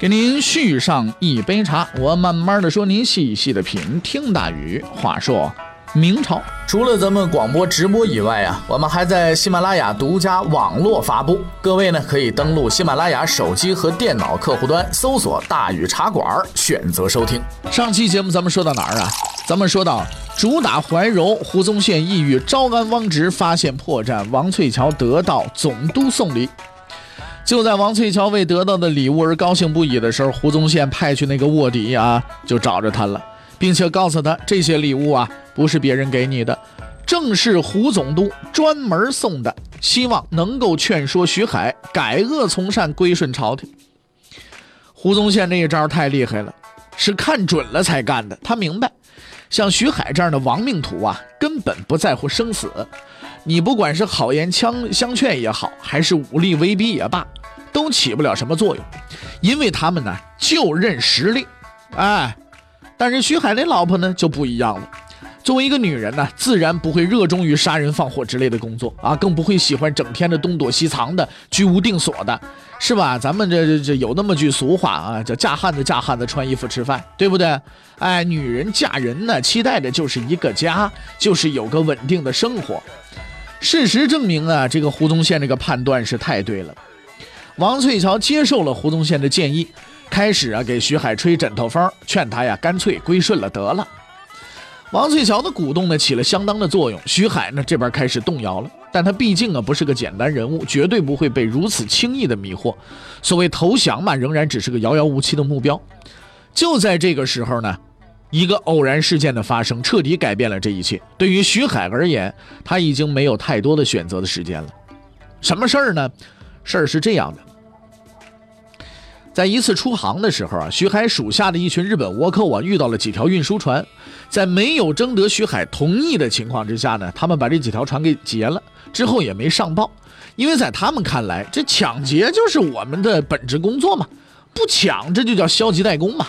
给您续上一杯茶，我慢慢的说，您细细的品。听大宇话说，明朝除了咱们广播直播以外啊，我们还在喜马拉雅独家网络发布。各位呢，可以登录喜马拉雅手机和电脑客户端，搜索“大宇茶馆”，选择收听。上期节目咱们说到哪儿啊？咱们说到主打怀柔，胡宗宪意欲招安汪直，发现破绽，王翠桥得到总督送礼。就在王翠桥为得到的礼物而高兴不已的时候，胡宗宪派去那个卧底啊，就找着他了，并且告诉他这些礼物啊不是别人给你的，正是胡总督专门送的，希望能够劝说徐海改恶从善，归顺朝廷。胡宗宪这一招太厉害了，是看准了才干的。他明白，像徐海这样的亡命徒啊，根本不在乎生死，你不管是好言相相劝也好，还是武力威逼也罢。都起不了什么作用，因为他们呢就认实力，哎，但是徐海那老婆呢就不一样了。作为一个女人呢，自然不会热衷于杀人放火之类的工作啊，更不会喜欢整天的东躲西藏的、居无定所的，是吧？咱们这这这有那么句俗话啊，叫“嫁汉子嫁汉子，穿衣服吃饭”，对不对？哎，女人嫁人呢，期待的就是一个家，就是有个稳定的生活。事实证明啊，这个胡宗宪这个判断是太对了。王翠桥接受了胡宗宪的建议，开始啊给徐海吹枕头风，劝他呀干脆归顺了得了。王翠桥的鼓动呢起了相当的作用，徐海呢这边开始动摇了，但他毕竟啊不是个简单人物，绝对不会被如此轻易的迷惑。所谓投降嘛，仍然只是个遥遥无期的目标。就在这个时候呢，一个偶然事件的发生，彻底改变了这一切。对于徐海而言，他已经没有太多的选择的时间了。什么事儿呢？事儿是这样的。在一次出航的时候啊，徐海属下的一群日本倭寇啊遇到了几条运输船，在没有征得徐海同意的情况之下呢，他们把这几条船给劫了，之后也没上报，因为在他们看来，这抢劫就是我们的本职工作嘛，不抢这就叫消极怠工嘛，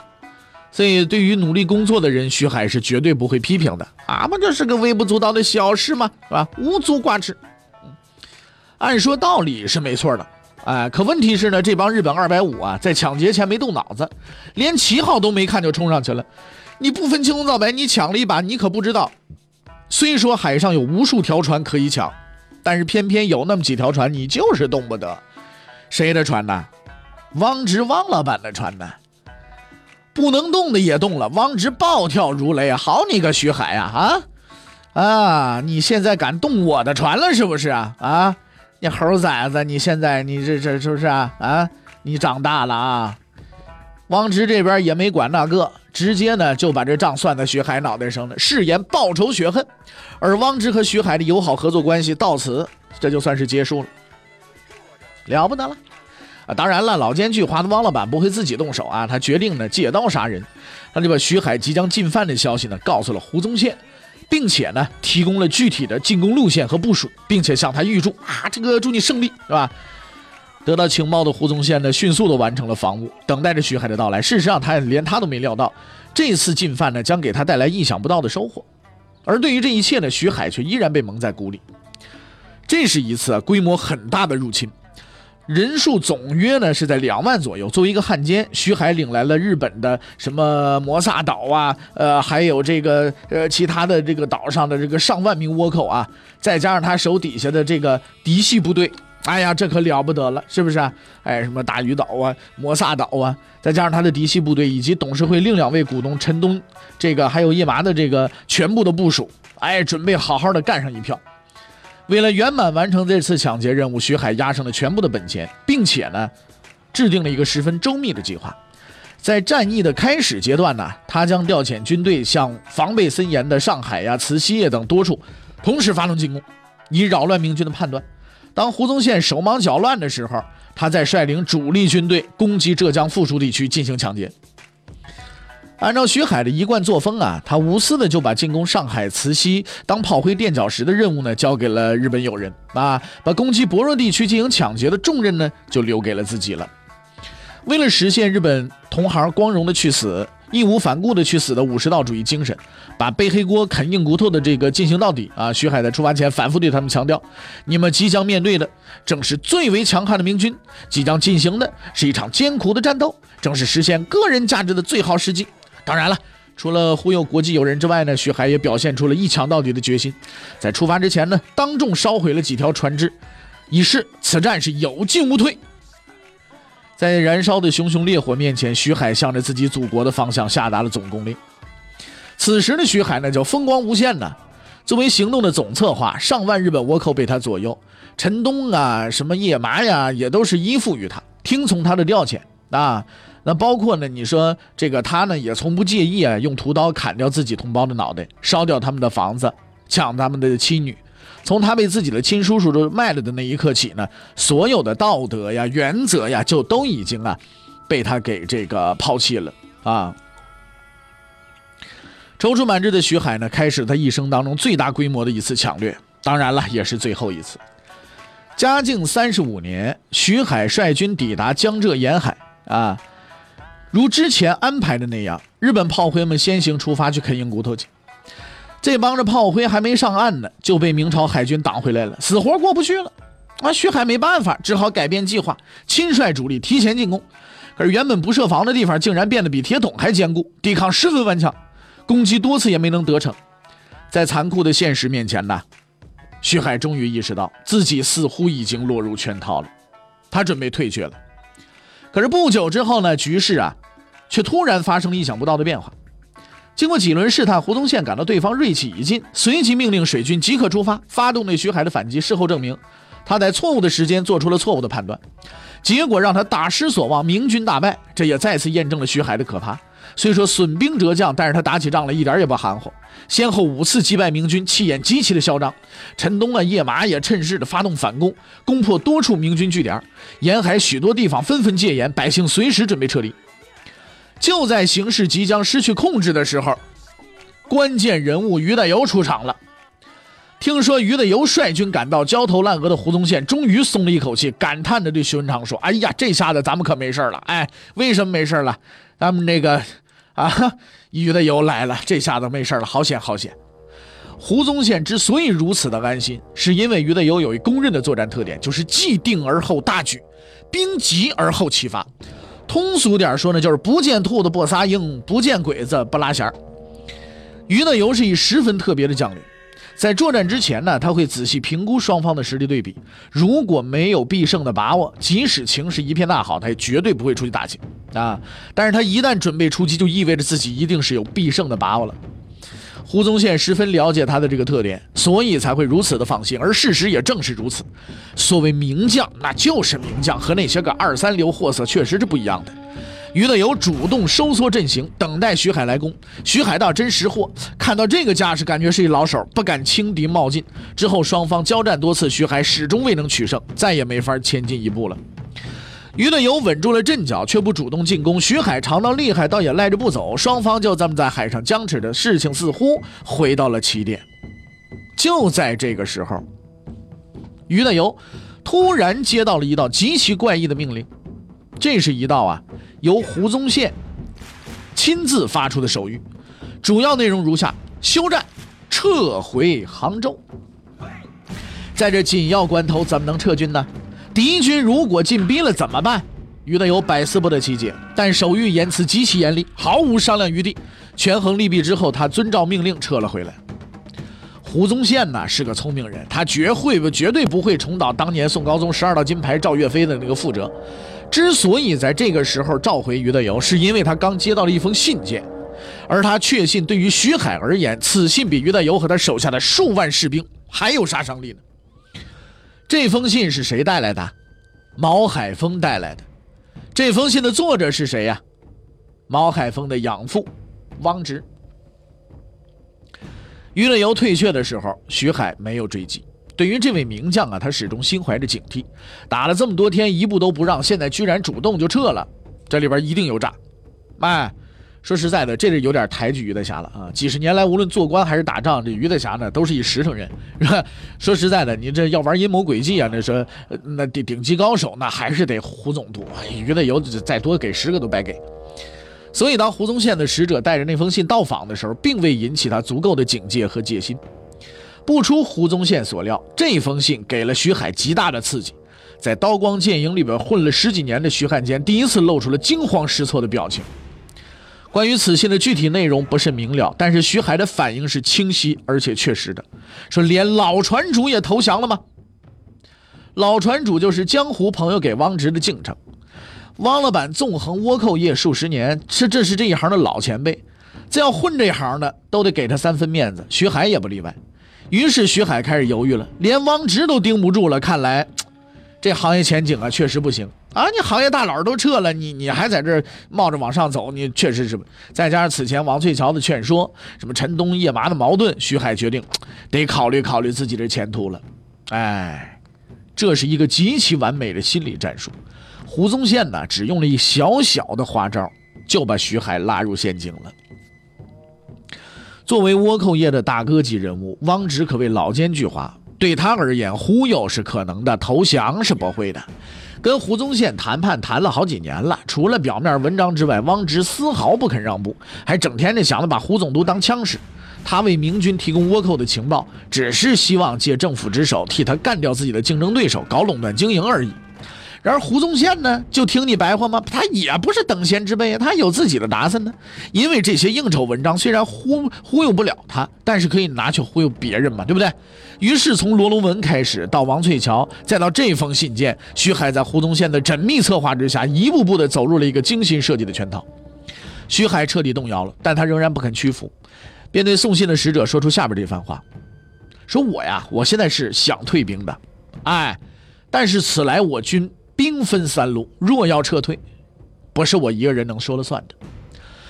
所以对于努力工作的人，徐海是绝对不会批评的啊，不就是个微不足道的小事嘛，是吧？无足挂齿。按说道理是没错的。哎，可问题是呢，这帮日本二百五啊，在抢劫前没动脑子，连旗号都没看就冲上去了。你不分青红皂白，你抢了一把，你可不知道。虽说海上有无数条船可以抢，但是偏偏有那么几条船，你就是动不得。谁的船呢？汪直汪老板的船呢？不能动的也动了。汪直暴跳如雷啊，好你个徐海啊啊啊！你现在敢动我的船了是不是啊啊？你猴崽子！你现在你这这是不是啊？啊，你长大了啊！汪直这边也没管那个，直接呢就把这账算在徐海脑袋上了，誓言报仇雪恨。而汪直和徐海的友好合作关系到此这就算是结束了，了不得了啊！当然了，老奸巨猾的汪老板不会自己动手啊，他决定呢借刀杀人，他就把徐海即将进犯的消息呢告诉了胡宗宪。并且呢，提供了具体的进攻路线和部署，并且向他预祝啊，这个祝你胜利，是吧？得到情报的胡宗宪呢，迅速的完成了防务，等待着徐海的到来。事实上，他连他都没料到，这次进犯呢，将给他带来意想不到的收获。而对于这一切呢，徐海却依然被蒙在鼓里。这是一次规模很大的入侵。人数总约呢是在两万左右。作为一个汉奸，徐海领来了日本的什么摩萨岛啊，呃，还有这个呃其他的这个岛上的这个上万名倭寇啊，再加上他手底下的这个嫡系部队，哎呀，这可了不得了，是不是？哎，什么大鱼岛啊、摩萨岛啊，再加上他的嫡系部队以及董事会另两位股东陈东，这个还有叶麻的这个全部的部署，哎，准备好好的干上一票。为了圆满完成这次抢劫任务，徐海押上了全部的本钱，并且呢，制定了一个十分周密的计划。在战役的开始阶段呢，他将调遣军队向防备森严的上海呀、慈溪等多处同时发动进攻，以扰乱明军的判断。当胡宗宪手忙脚乱的时候，他再率领主力军队攻击浙江富庶地区进行抢劫。按照徐海的一贯作风啊，他无私的就把进攻上海、慈溪、当炮灰垫脚石的任务呢，交给了日本友人啊，把攻击薄弱地区进行抢劫的重任呢，就留给了自己了。为了实现日本同行光荣的去死、义无反顾的去死的武士道主义精神，把背黑锅、啃硬骨头的这个进行到底啊！徐海在出发前反复对他们强调：你们即将面对的正是最为强悍的明军，即将进行的是一场艰苦的战斗，正是实现个人价值的最好时机。当然了，除了忽悠国际友人之外呢，徐海也表现出了一抢到底的决心。在出发之前呢，当众烧毁了几条船只，以示此战是有进无退。在燃烧的熊熊烈火面前，徐海向着自己祖国的方向下达了总攻令。此时的徐海呢，叫风光无限呐。作为行动的总策划，上万日本倭寇被他左右，陈东啊，什么叶麻呀，也都是依附于他，听从他的调遣啊。那包括呢？你说这个他呢，也从不介意啊，用屠刀砍掉自己同胞的脑袋，烧掉他们的房子，抢他们的妻女。从他被自己的亲叔叔都卖了的那一刻起呢，所有的道德呀、原则呀，就都已经啊，被他给这个抛弃了啊。踌躇满志的徐海呢，开始他一生当中最大规模的一次抢掠，当然了，也是最后一次。嘉靖三十五年，徐海率军抵达江浙沿海啊。如之前安排的那样，日本炮灰们先行出发去啃硬骨头去。这帮着炮灰还没上岸呢，就被明朝海军挡回来了，死活过不去了。啊，徐海没办法，只好改变计划，亲率主力提前进攻。可是原本不设防的地方，竟然变得比铁桶还坚固，抵抗十分顽强，攻击多次也没能得逞。在残酷的现实面前呢，徐海终于意识到自己似乎已经落入圈套了，他准备退却了。可是不久之后呢，局势啊。却突然发生了意想不到的变化。经过几轮试探，胡宗宪感到对方锐气已尽，随即命令水军即刻出发，发动对徐海的反击。事后证明，他在错误的时间做出了错误的判断，结果让他大失所望，明军大败。这也再次验证了徐海的可怕。虽说损兵折将，但是他打起仗来一点也不含糊，先后五次击败明军，气焰极其的嚣张。陈东啊、叶麻也趁势的发动反攻，攻破多处明军据点，沿海许多地方纷纷戒严，百姓随时准备撤离。就在形势即将失去控制的时候，关键人物于大猷出场了。听说于大猷率军赶到，焦头烂额的胡宗宪终于松了一口气，感叹地对徐文长说：“哎呀，这下子咱们可没事了。哎，为什么没事了？咱们那个啊，于大猷来了，这下子没事了，好险好险！”胡宗宪之所以如此的安心，是因为于德友有一公认的作战特点，就是既定而后大举，兵急而后齐发。通俗点说呢，就是不见兔子不撒鹰，不见鬼子不拉弦儿。于德友是一十分特别的将领，在作战之前呢，他会仔细评估双方的实力对比，如果没有必胜的把握，即使情势一片大好，他也绝对不会出去打击啊。但是他一旦准备出击，就意味着自己一定是有必胜的把握了。胡宗宪十分了解他的这个特点，所以才会如此的放心。而事实也正是如此。所谓名将，那就是名将，和那些个二三流货色确实是不一样的。于德友主动收缩阵型，等待徐海来攻。徐海倒真识货，看到这个架势，感觉是一老手，不敢轻敌冒进。之后双方交战多次，徐海始终未能取胜，再也没法前进一步了。于德友稳住了阵脚，却不主动进攻。徐海尝到厉害，倒也赖着不走。双方就这么在海上僵持着，事情似乎回到了起点。就在这个时候，于德友突然接到了一道极其怪异的命令。这是一道啊，由胡宗宪亲自发出的手谕，主要内容如下：休战，撤回杭州。在这紧要关头，怎么能撤军呢？敌军如果进逼了怎么办？于德友百思不得其解，但手谕言辞极其严厉，毫无商量余地。权衡利弊之后，他遵照命令撤了回来。胡宗宪呢是个聪明人，他绝会不绝对不会重蹈当年宋高宗十二道金牌赵岳飞的那个覆辙。之所以在这个时候召回于德友，是因为他刚接到了一封信件，而他确信对于徐海而言，此信比于德友和他手下的数万士兵还有杀伤力呢。这封信是谁带来的？毛海峰带来的。这封信的作者是谁呀？毛海峰的养父汪直。于乐游退却的时候，徐海没有追击。对于这位名将啊，他始终心怀着警惕。打了这么多天，一步都不让，现在居然主动就撤了，这里边一定有诈。哎，说实在的，这是有点抬举于大侠了啊！几十年来，无论做官还是打仗，这于大侠呢都是一实诚人，说实在的，你这要玩阴谋诡计啊，那说那顶顶级高手，那还是得胡总督。于德猷再多给十个都白给。所以，当胡宗宪的使者带着那封信到访的时候，并未引起他足够的警戒和戒心。不出胡宗宪所料，这封信给了徐海极大的刺激。在刀光剑影里边混了十几年的徐汉奸，第一次露出了惊慌失措的表情。关于此信的具体内容不甚明了，但是徐海的反应是清晰而且确实的，说连老船主也投降了吗？老船主就是江湖朋友给汪直的敬称，汪老板纵横倭寇业数十年，是这是这一行的老前辈，这要混这一行的都得给他三分面子，徐海也不例外。于是徐海开始犹豫了，连汪直都盯不住了，看来这行业前景啊确实不行。啊！你行业大佬都撤了，你你还在这冒着往上走，你确实是。再加上此前王翠桥的劝说，什么陈东叶麻的矛盾，徐海决定得考虑考虑自己的前途了。哎，这是一个极其完美的心理战术。胡宗宪呢，只用了一小小的花招，就把徐海拉入陷阱了。作为倭寇业的大哥级人物，汪直可谓老奸巨猾。对他而言，忽悠是可能的，投降是不会的。跟胡宗宪谈判谈了好几年了，除了表面文章之外，汪直丝毫不肯让步，还整天的想着把胡总督当枪使。他为明军提供倭寇的情报，只是希望借政府之手替他干掉自己的竞争对手，搞垄断经营而已。然而胡宗宪呢，就听你白话吗？他也不是等闲之辈，他有自己的打算呢。因为这些应酬文章虽然忽忽悠不了他，但是可以拿去忽悠别人嘛，对不对？于是从罗龙文开始，到王翠桥，再到这封信件，徐海在胡宗宪的缜密策划之下，一步步的走入了一个精心设计的圈套。徐海彻底动摇了，但他仍然不肯屈服，便对送信的使者说出下边这番话：说我呀，我现在是想退兵的，哎，但是此来我军。兵分三路，若要撤退，不是我一个人能说了算的。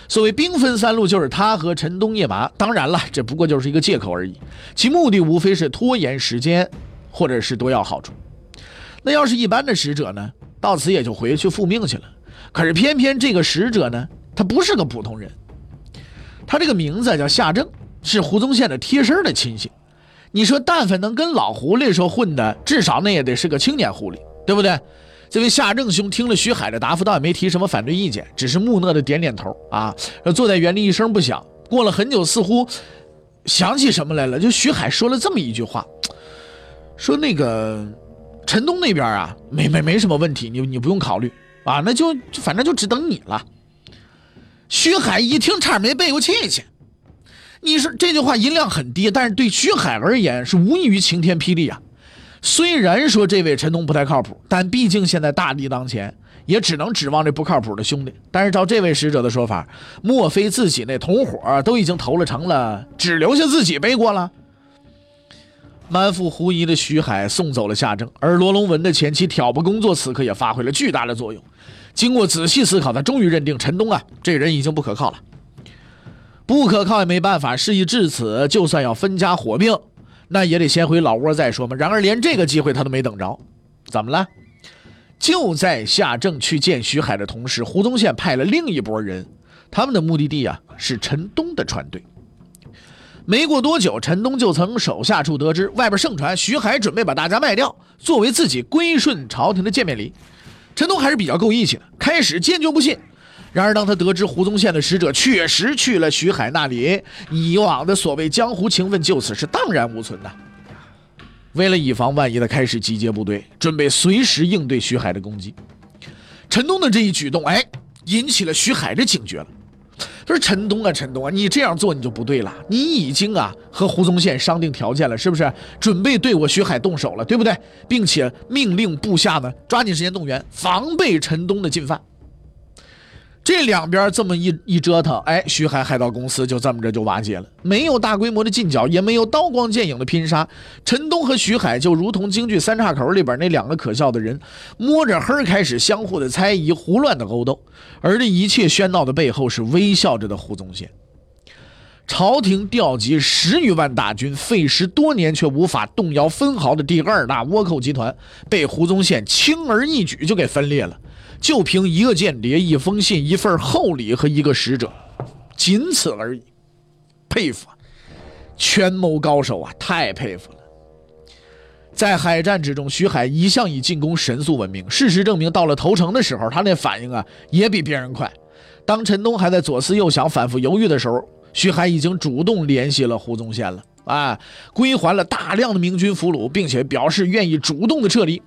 所谓兵分三路，就是他和陈东、叶麻。当然了，这不过就是一个借口而已，其目的无非是拖延时间，或者是多要好处。那要是一般的使者呢，到此也就回去复命去了。可是偏偏这个使者呢，他不是个普通人，他这个名字叫夏正，是胡宗宪的贴身的亲信。你说，但凡能跟老狐狸说混的，至少那也得是个青年狐狸，对不对？这位夏正兄听了徐海的答复，倒也没提什么反对意见，只是木讷的点点头啊，坐在原地一声不响。过了很久，似乎想起什么来了，就徐海说了这么一句话：“说那个陈东那边啊，没没没什么问题，你你不用考虑啊，那就反正就只等你了。”徐海一听，差点没背过气去。你说这句话音量很低，但是对徐海而言是无异于晴天霹雳啊。虽然说这位陈东不太靠谱，但毕竟现在大敌当前，也只能指望这不靠谱的兄弟。但是照这位使者的说法，莫非自己那同伙都已经投了诚了，只留下自己背锅了？满腹狐疑的徐海送走了夏正，而罗龙文的前妻挑拨工作此刻也发挥了巨大的作用。经过仔细思考，他终于认定陈东啊，这人已经不可靠了。不可靠也没办法，事已至此，就算要分家火并。那也得先回老窝再说嘛。然而连这个机会他都没等着，怎么了？就在夏正去见徐海的同时，胡宗宪派了另一拨人，他们的目的地啊是陈东的船队。没过多久，陈东就从手下处得知外边盛传徐海准备把大家卖掉，作为自己归顺朝廷的见面礼。陈东还是比较够义气的，开始坚决不信。然而，当他得知胡宗宪的使者确实去了徐海那里，以往的所谓江湖情分就此是荡然无存的。为了以防万一，他开始集结部队，准备随时应对徐海的攻击。陈东的这一举动，哎，引起了徐海的警觉了。他说：“陈东啊，陈东啊，你这样做你就不对了。你已经啊和胡宗宪商定条件了，是不是？准备对我徐海动手了，对不对？并且命令部下呢抓紧时间动员，防备陈东的进犯。”这两边这么一一折腾，哎，徐海海盗公司就这么着就瓦解了。没有大规模的进剿，也没有刀光剑影的拼杀，陈东和徐海就如同京剧三岔口里边那两个可笑的人，摸着黑开始相互的猜疑、胡乱的勾斗。而这一切喧闹的背后，是微笑着的胡宗宪。朝廷调集十余万大军，费时多年却无法动摇分毫的第二大倭寇集团，被胡宗宪轻而易举就给分裂了。就凭一个间谍、一封信、一份厚礼和一个使者，仅此而已。佩服，权谋高手啊，太佩服了。在海战之中，徐海一向以进攻神速闻名。事实证明，到了投诚的时候，他那反应啊也比别人快。当陈东还在左思右想、反复犹豫的时候，徐海已经主动联系了胡宗宪了，啊，归还了大量的明军俘虏，并且表示愿意主动的撤离。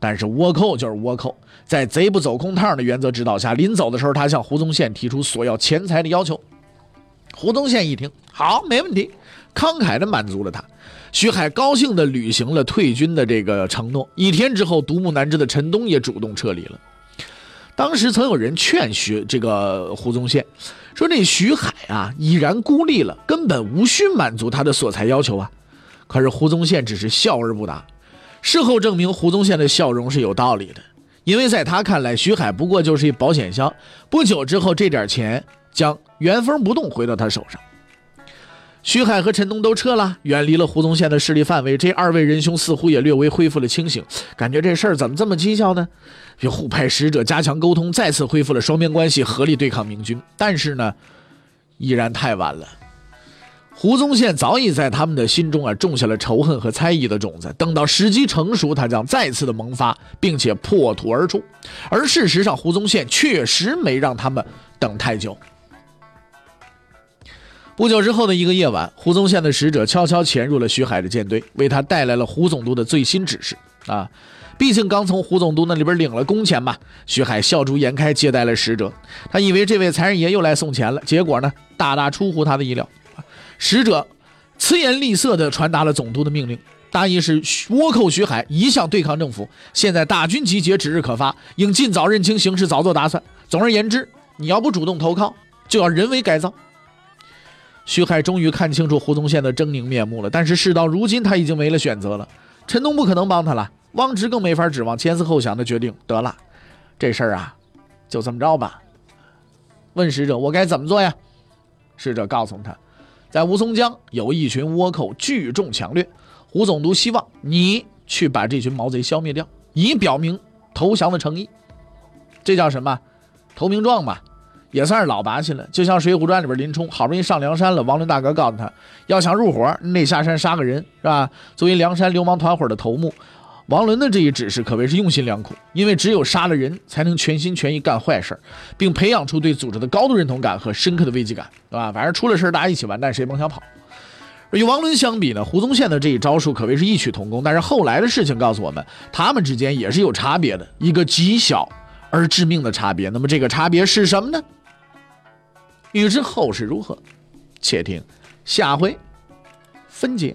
但是倭寇就是倭寇，在贼不走空趟的原则指导下，临走的时候，他向胡宗宪提出索要钱财的要求。胡宗宪一听，好，没问题，慷慨的满足了他。徐海高兴地履行了退军的这个承诺。一天之后，独木难支的陈东也主动撤离了。当时曾有人劝徐这个胡宗宪说：“这徐海啊，已然孤立了，根本无需满足他的索财要求啊。”可是胡宗宪只是笑而不答。事后证明，胡宗宪的笑容是有道理的，因为在他看来，徐海不过就是一保险箱。不久之后，这点钱将原封不动回到他手上。徐海和陈东都撤了，远离了胡宗宪的势力范围。这二位仁兄似乎也略微恢复了清醒，感觉这事儿怎么这么蹊跷呢？就互派使者加强沟通，再次恢复了双边关系，合力对抗明军。但是呢，依然太晚了。胡宗宪早已在他们的心中啊种下了仇恨和猜疑的种子。等到时机成熟，他将再次的萌发，并且破土而出。而事实上，胡宗宪确实没让他们等太久。不久之后的一个夜晚，胡宗宪的使者悄悄潜入了徐海的舰队，为他带来了胡总督的最新指示。啊，毕竟刚从胡总督那里边领了工钱嘛。徐海笑逐颜开接待了使者，他以为这位财神爷又来送钱了，结果呢，大大出乎他的意料。使者慈颜厉色地传达了总督的命令，大意是倭寇徐海一向对抗政府，现在大军集结，指日可发，应尽早认清形势，早做打算。总而言之，你要不主动投靠，就要人为改造。徐海终于看清楚胡宗宪的狰狞面目了，但是事到如今，他已经没了选择了。陈东不可能帮他了，汪直更没法指望。前思后想的决定，得了，这事儿啊，就这么着吧。问使者：“我该怎么做呀？”使者告诉他，在吴淞江有一群倭寇聚众抢掠，胡总督希望你去把这群毛贼消灭掉，以表明投降的诚意。这叫什么？投名状嘛。也算是老把戏了，就像《水浒传》里边林冲好不容易上梁山了，王伦大哥告诉他，要想入伙，你得下山杀个人，是吧？作为梁山流氓团伙的头目，王伦的这一指示可谓是用心良苦，因为只有杀了人，才能全心全意干坏事，并培养出对组织的高度认同感和深刻的危机感，对吧？反正出了事儿大家一起完蛋，谁甭想跑。与王伦相比呢，胡宗宪的这一招数可谓是异曲同工，但是后来的事情告诉我们，他们之间也是有差别的，一个极小而致命的差别。那么这个差别是什么呢？欲知后事如何，且听下回分解。